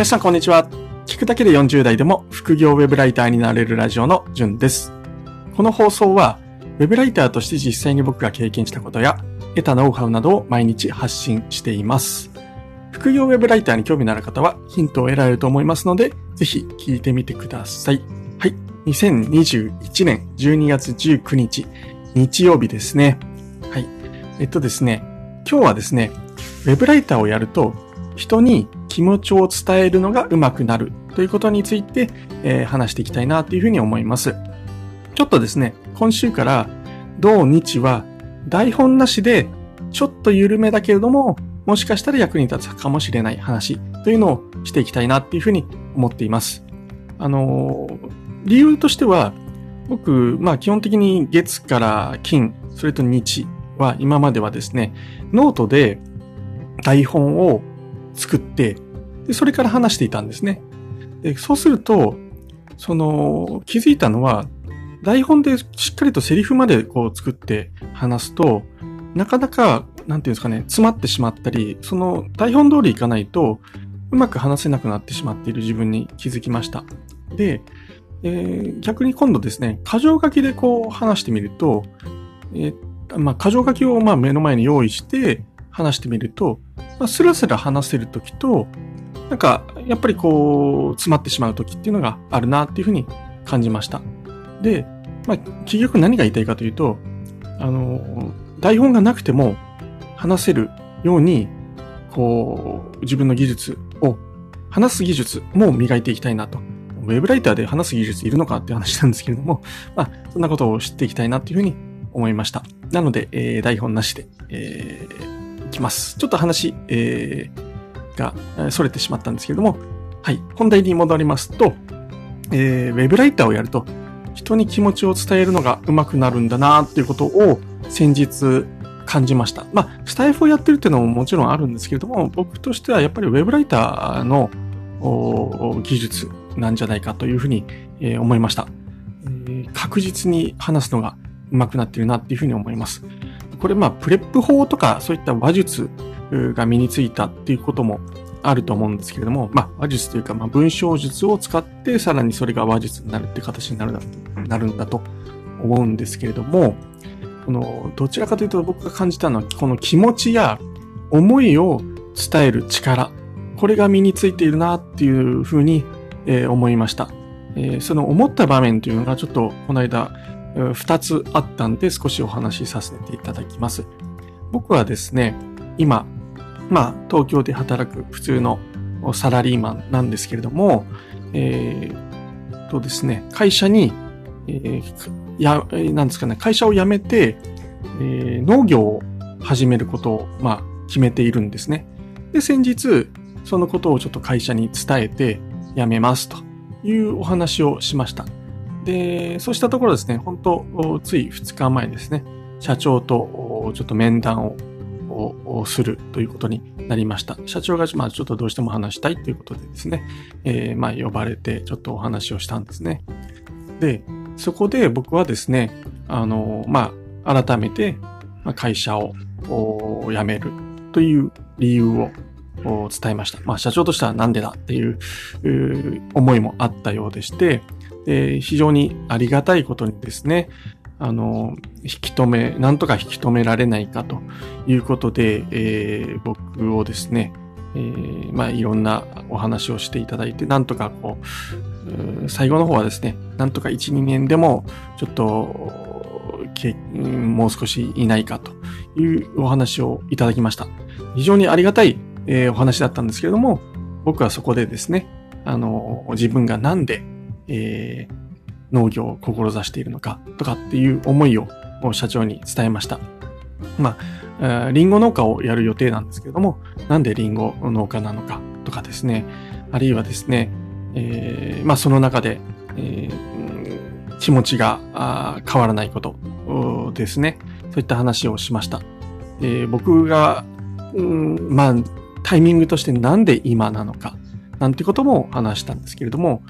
皆さんこんにちは。聞くだけで40代でも副業ウェブライターになれるラジオのじゅんです。この放送は、ウェブライターとして実際に僕が経験したことや、得たノウハウなどを毎日発信しています。副業ウェブライターに興味のある方はヒントを得られると思いますので、ぜひ聞いてみてください。はい。2021年12月19日、日曜日ですね。はい。えっとですね、今日はですね、ウェブライターをやると人に気持ちを伝えるのが上手くなるということについて、えー、話していきたいなというふうに思います。ちょっとですね、今週から土日は台本なしでちょっと緩めだけれども、もしかしたら役に立つかもしれない話というのをしていきたいなっていうふうに思っています。あのー、理由としては、僕、まあ基本的に月から金、それと日は今まではですね、ノートで台本を作って、でそれから話していたんですね。でそうすると、その、気づいたのは、台本でしっかりとセリフまでこう作って話すと、なかなか、なんていうんですかね、詰まってしまったり、その台本通りいかないと、うまく話せなくなってしまっている自分に気づきました。で、えー、逆に今度ですね、箇条書きでこう話してみると、えー、まあ、箇条書きをまあ目の前に用意して話してみると、まあ、スラスラ話せるときと、なんか、やっぱりこう、詰まってしまうときっていうのがあるなっていうふうに感じました。で、まあ、結局何が言いたいかというと、あの、台本がなくても話せるように、こう、自分の技術を、話す技術も磨いていきたいなと。ウェブライターで話す技術いるのかって話なんですけれども、まあ、そんなことを知っていきたいなっていうふうに思いました。なので、えー、台本なしで、えーきます。ちょっと話、えー、が、逸れてしまったんですけれども、はい。本題に戻りますと、えー、ウェブライターをやると、人に気持ちを伝えるのが上手くなるんだなっていうことを先日感じました。まあ、スタイフをやってるっていうのももちろんあるんですけれども、僕としてはやっぱりウェブライターの技術なんじゃないかというふうに、えー、思いました、えー。確実に話すのが上手くなってるなっていうふうに思います。これまあ、プレップ法とかそういった話術が身についたっていうこともあると思うんですけれども、まあ、話術というか、まあ、文章術を使って、さらにそれが話術になるって形になるなるんだと思うんですけれども、この、どちらかというと僕が感じたのは、この気持ちや思いを伝える力、これが身についているなっていうふうに、えー、思いました。えー、その思った場面というのがちょっとこの間二つあったんで少しお話しさせていただきます。僕はですね、今、まあ、東京で働く普通のサラリーマンなんですけれども、えー、とですね、会社に、えー、や、なんですかね、会社を辞めて、えー、農業を始めることを、まあ、決めているんですね。で、先日、そのことをちょっと会社に伝えて、辞めますというお話をしました。で、そうしたところですね、本当つい2日前ですね、社長とちょっと面談をするということになりました。社長が、まあ、ちょっとどうしても話したいということでですね、えー、まあ、呼ばれてちょっとお話をしたんですね。で、そこで僕はですね、あの、まあ、改めて会社を辞めるという理由を伝えました。まあ、社長としてはなんでだっていう思いもあったようでして、で、非常にありがたいことにですね、あの、引き止め、なんとか引き止められないかということで、えー、僕をですね、えー、まあ、いろんなお話をしていただいて、なんとかこう、最後の方はですね、なんとか1、2年でも、ちょっと、もう少しいないかというお話をいただきました。非常にありがたい、えー、お話だったんですけれども、僕はそこでですね、あの、自分がなんでえー、農業を志しているのかとかっていう思いを社長に伝えました。まあ、リンゴ農家をやる予定なんですけれども、なんでリンゴ農家なのかとかですね、あるいはですね、えー、まあその中で、えー、気持ちが変わらないことですね、そういった話をしました。えー、僕が、うん、まあ、タイミングとしてなんで今なのか、なんてことも話したんですけれども、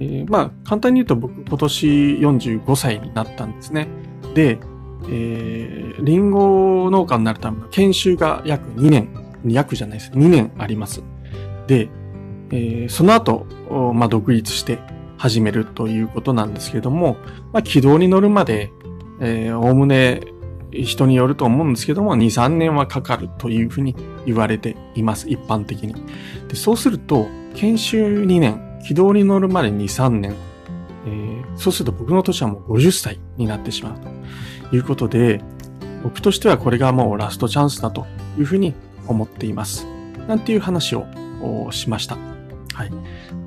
えー、まあ、簡単に言うと僕今年45歳になったんですね。で、えー、リンゴ農家になるための研修が約2年、約じゃないです。2年あります。で、えー、その後、まあ、独立して始めるということなんですけれども、まあ、軌道に乗るまで、えー、おおむね人によると思うんですけども、2、3年はかかるというふうに言われています、一般的に。でそうすると、研修2年、軌道に乗るまで2、3年、えー、そうすると僕の年はもう50歳になってしまうということで、僕としてはこれがもうラストチャンスだというふうに思っています。なんていう話をしました。はい。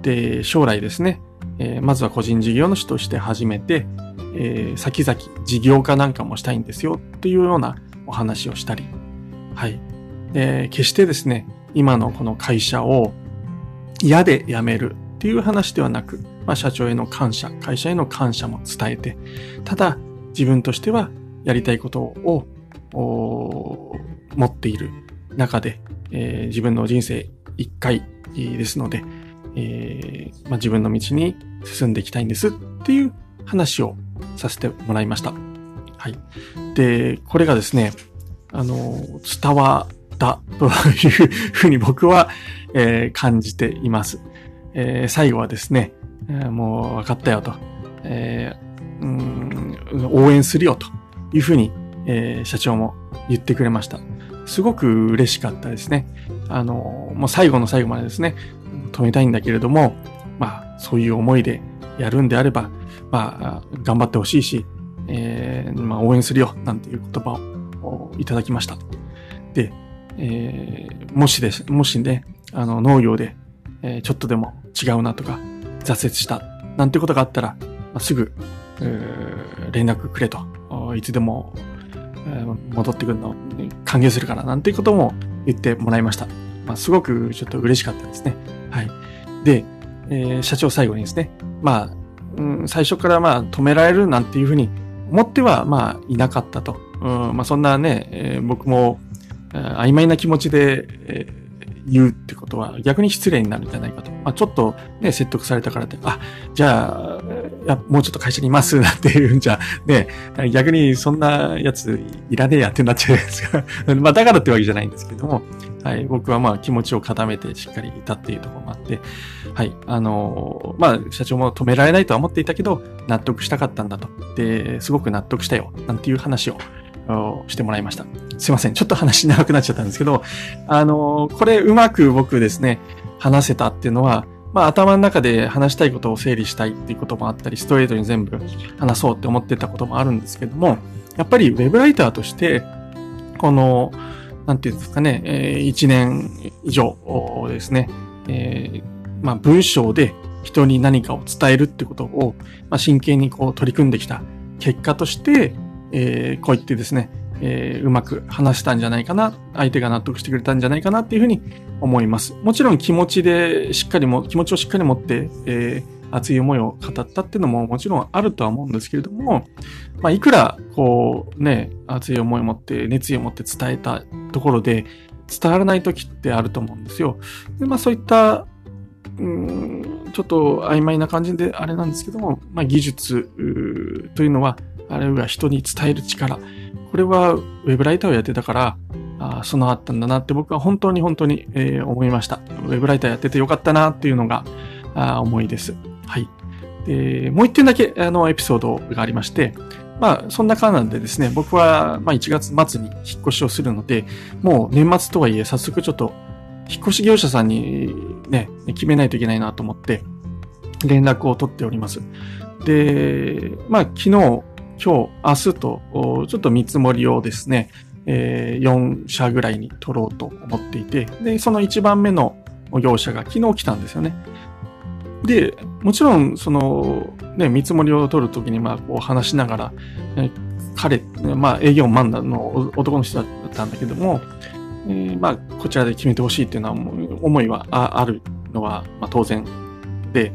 で、将来ですね、えー、まずは個人事業主として始めて、えー、先々事業化なんかもしたいんですよというようなお話をしたり、はい。で、決してですね、今のこの会社を嫌で辞めるっていう話ではなく、まあ、社長への感謝、会社への感謝も伝えて、ただ自分としてはやりたいことを持っている中で、えー、自分の人生一回ですので、えーまあ、自分の道に進んでいきたいんですっていう話をさせてもらいました。はい。で、これがですね、あの、伝わったというふうに僕は、えー、感じています。えー、最後はですね、えー、もう分かったよと、えー、うん応援するよというふうに、えー、社長も言ってくれました。すごく嬉しかったですね。あの、もう最後の最後までですね、止めたいんだけれども、まあ、そういう思いでやるんであれば、まあ、頑張ってほしいし、えー、まあ、応援するよ、なんていう言葉をいただきました。で、えー、もしです、もしね、あの、農業で、えー、ちょっとでも違うなとか、挫折した、なんてことがあったら、まあ、すぐ、連絡くれと、いつでも、えー、戻ってくるのを歓迎するから、なんていうことも言ってもらいました。まあ、すごくちょっと嬉しかったですね。はい。で、えー、社長最後にですね、まあ、うん、最初からまあ止められるなんていうふうに思ってはまあいなかったと。うんまあ、そんなね、えー、僕も曖昧な気持ちで、えー言うってことは逆に失礼になるんじゃないかと。まあ、ちょっとね、説得されたからって、あ、じゃあ、もうちょっと会社にいますなんて言うんじゃ、ね、逆にそんなやついらねえやってなっちゃうじゃないですか。まあ、だからってわけじゃないんですけども、はい、僕はまあ気持ちを固めてしっかりいたっていうところもあって、はい、あのまあ、社長も止められないとは思っていたけど、納得したかったんだと。で、すごく納得したよ、なんていう話をしてもらいました。すいません。ちょっと話長くなっちゃったんですけど、あのこれうまく僕ですね、話せたっていうのは、まあ頭の中で話したいことを整理したいっていうこともあったり、ストレートに全部話そうって思ってたこともあるんですけども、やっぱりウェブライターとして、この、なんていうんですかね、えー、1年以上ですね、えー、まあ、文章で人に何かを伝えるってことを、まあ、真剣にこう取り組んできた結果として、えー、こう言ってですね、えー、うまく話したんじゃないかな、相手が納得してくれたんじゃないかなっていうふうに思います。もちろん気持ちでしっかりも、気持ちをしっかり持って、えー、熱い思いを語ったっていうのももちろんあるとは思うんですけれども、まあ、いくら、こう、ね、熱い思いを持って、熱意を持って伝えたところで、伝わらない時ってあると思うんですよ。で、まあそういった、うん、ちょっと曖昧な感じであれなんですけども、まあ技術というのは、あるいは人に伝える力。これはウェブライターをやってたから、あ備わったんだなって僕は本当に本当に、えー、思いました。ウェブライターやっててよかったなっていうのがあ思いです。はい。で、もう一点だけ、あの、エピソードがありまして、まあ、そんな感じでですね、僕は、まあ、1月末に引っ越しをするので、もう年末とはいえ、早速ちょっと、引っ越し業者さんにね、決めないといけないなと思って、連絡を取っております。で、まあ、昨日、今日、明日と、ちょっと見積もりをですね、えー、4社ぐらいに取ろうと思っていて、で、その1番目の業者が昨日来たんですよね。で、もちろん、その、ね、見積もりを取るときに、まあ、こう話しながら、彼、まあ、営業マンの男の人だったんだけども、えー、まあ、こちらで決めてほしいっていうのは、思いはあるのは、まあ、当然で、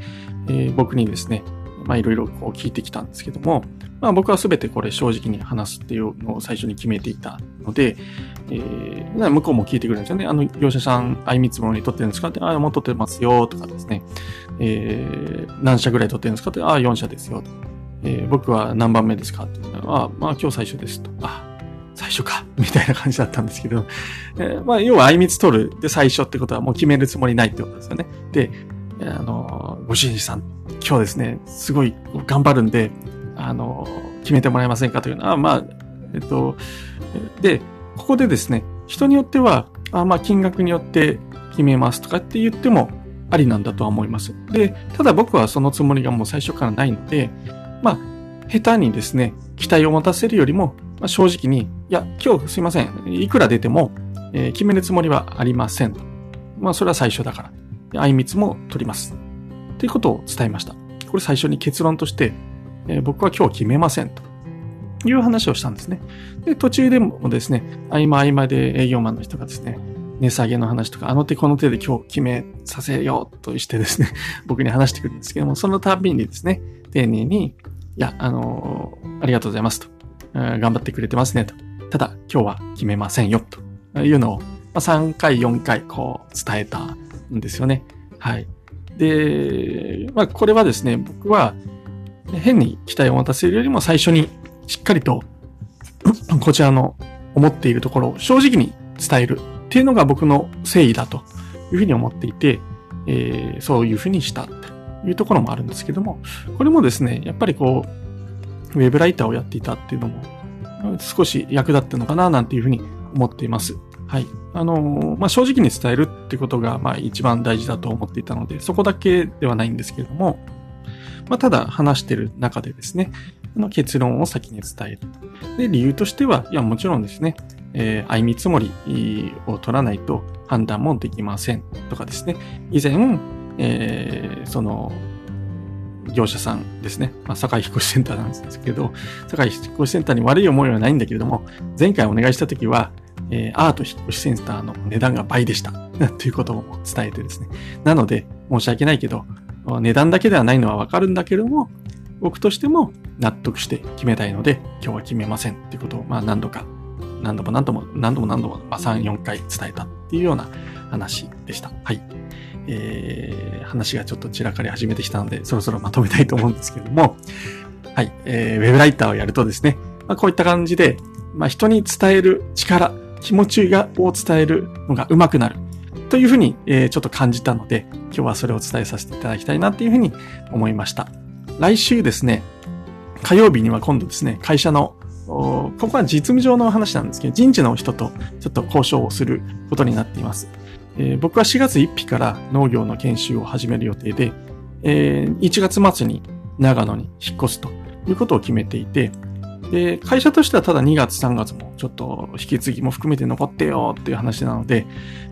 えー、僕にですね、まあ、いろいろこう聞いてきたんですけども、まあ、僕はすべてこれ正直に話すっていうのを最初に決めていたので、えー、向こうも聞いてくれるんですよね。あの、業者さん、相見積もり取ってるんですかって、ああ、もう取ってますよ、とかですね。えー、何社ぐらい取ってるんですかって、ああ、4社ですよ、と。えー、僕は何番目ですかって。ああ、まあ今日最初ですと。あ最初か、みたいな感じだったんですけど、えー、まあ、要は、あいみつ取るで最初ってことはもう決めるつもりないってことですよね。で、あの、ご主人さん、今日ですね、すごい頑張るんで、あの、決めてもらえませんかというのは、まあ、えっと、で、ここでですね、人によっては、あまあ、金額によって決めますとかって言ってもありなんだとは思います。で、ただ僕はそのつもりがもう最初からないので、まあ、下手にですね、期待を持たせるよりも、まあ、正直に、いや、今日すいません。いくら出ても、えー、決めるつもりはありません。まあ、それは最初だから。あいみつも取ります。ということを伝えました。これ最初に結論として、えー、僕は今日決めませんという話をしたんですね。で、途中でもですね、合間合間で営業マンの人がですね、値下げの話とか、あの手この手で今日決めさせようとしてですね、僕に話してくるんですけども、その度にですね、丁寧に、いや、あのー、ありがとうございますと。頑張ってくれてますねと。ただ、今日は決めませんよというのを、まあ、3回、4回、こう、伝えたんですよね。はい。で、まあ、これはですね、僕は、変に期待を持たせるよりも最初にしっかりと、こちらの思っているところを正直に伝えるっていうのが僕の誠意だというふうに思っていて、えー、そういうふうにしたというところもあるんですけども、これもですね、やっぱりこう、ウェブライターをやっていたっていうのも、少し役立ったのかななんていうふうに思っています。はい。あの、まあ、正直に伝えるってことが、まあ、一番大事だと思っていたので、そこだけではないんですけれども、まあ、ただ話してる中でですね、の結論を先に伝える。で、理由としては、いや、もちろんですね、えー、相見積もりを取らないと判断もできませんとかですね。以前、えー、その、業者さんですね。まあ、堺引越センターなんですけど、堺引越センターに悪い思いはないんだけれども、前回お願いしたときは、えー、アート引越センターの値段が倍でした。ということを伝えてですね。なので、申し訳ないけど、値段だけではないのはわかるんだけれども、僕としても納得して決めたいので、今日は決めませんっていうことを、まあ何度か、何度も何度も、何度も何度も、まあ3、4回伝えたっていうような話でした。はい。えー、話がちょっと散らかり始めてきたので、そろそろまとめたいと思うんですけれども、はい。えー、ウェブライターをやるとですね、まあこういった感じで、まあ人に伝える力、気持ちがを伝えるのが上手くなる。というふうに、えー、ちょっと感じたので、今日はそれを伝えさせていただきたいなっていうふうに思いました。来週ですね、火曜日には今度ですね、会社の、ここは実務上の話なんですけど、人事の人とちょっと交渉をすることになっています。えー、僕は4月1日から農業の研修を始める予定で、えー、1月末に長野に引っ越すということを決めていて、で、会社としてはただ2月3月もちょっと引き継ぎも含めて残ってよっていう話なので、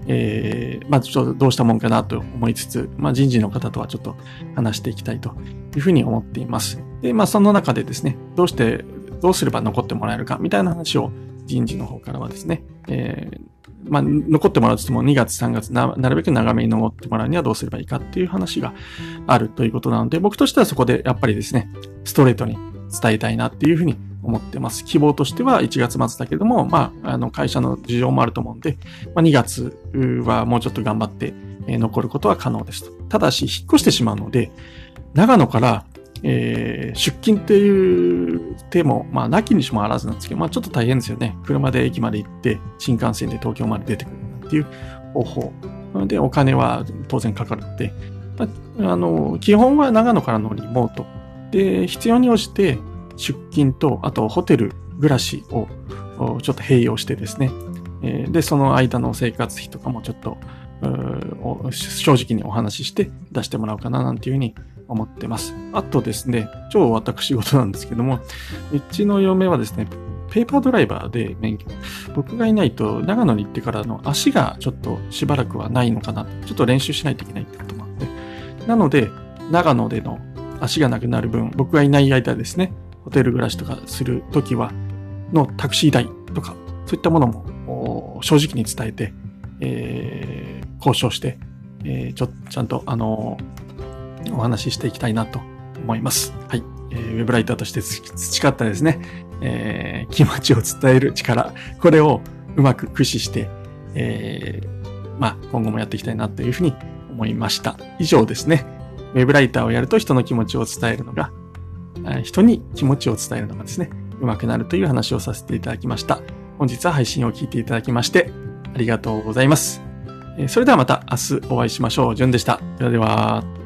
えー、まあちょっとどうしたもんかなと思いつつ、まあ人事の方とはちょっと話していきたいというふうに思っています。で、まあその中でですね、どうして、どうすれば残ってもらえるかみたいな話を人事の方からはですね、えー、まあ、残ってもらうとしても2月3月な、なるべく長めに残ってもらうにはどうすればいいかっていう話があるということなので、僕としてはそこでやっぱりですね、ストレートに伝えたいなっていうふうに思ってます。希望としては1月末だけども、まあ、あの、会社の事情もあると思うんで、まあ、2月はもうちょっと頑張って、残ることは可能ですと。ただし、引っ越してしまうので、長野から、えー、出勤っていう手も、まあ、なきにしもあらずなんですけど、まあ、ちょっと大変ですよね。車で駅まで行って、新幹線で東京まで出てくるっていう方法。で、お金は当然かかるので、あの、基本は長野からのリモート。で、必要に応じて、出勤と、あとホテル暮らしをちょっと併用してですね。で、その間の生活費とかもちょっと、正直にお話しして出してもらおうかななんていうふうに思ってます。あとですね、超私事なんですけども、うちの嫁はですね、ペーパードライバーで免許。僕がいないと長野に行ってからの足がちょっとしばらくはないのかな。ちょっと練習しないといけないってこともあって。なので、長野での足がなくなる分、僕がいない間ですね、ホテル暮らしとかするときは、のタクシー代とか、そういったものも正直に伝えて、えー、交渉して、えー、ちょ、ちゃんと、あのー、お話ししていきたいなと思います。はい。えー、ウェブライターとして培ったですね、えー、気持ちを伝える力、これをうまく駆使して、えー、まあ、今後もやっていきたいなというふうに思いました。以上ですね。ウェブライターをやると人の気持ちを伝えるのが人に気持ちを伝えるのがですね、上手くなるという話をさせていただきました。本日は配信を聞いていただきまして、ありがとうございます。それではまた明日お会いしましょう。じゅんでした。ではでは。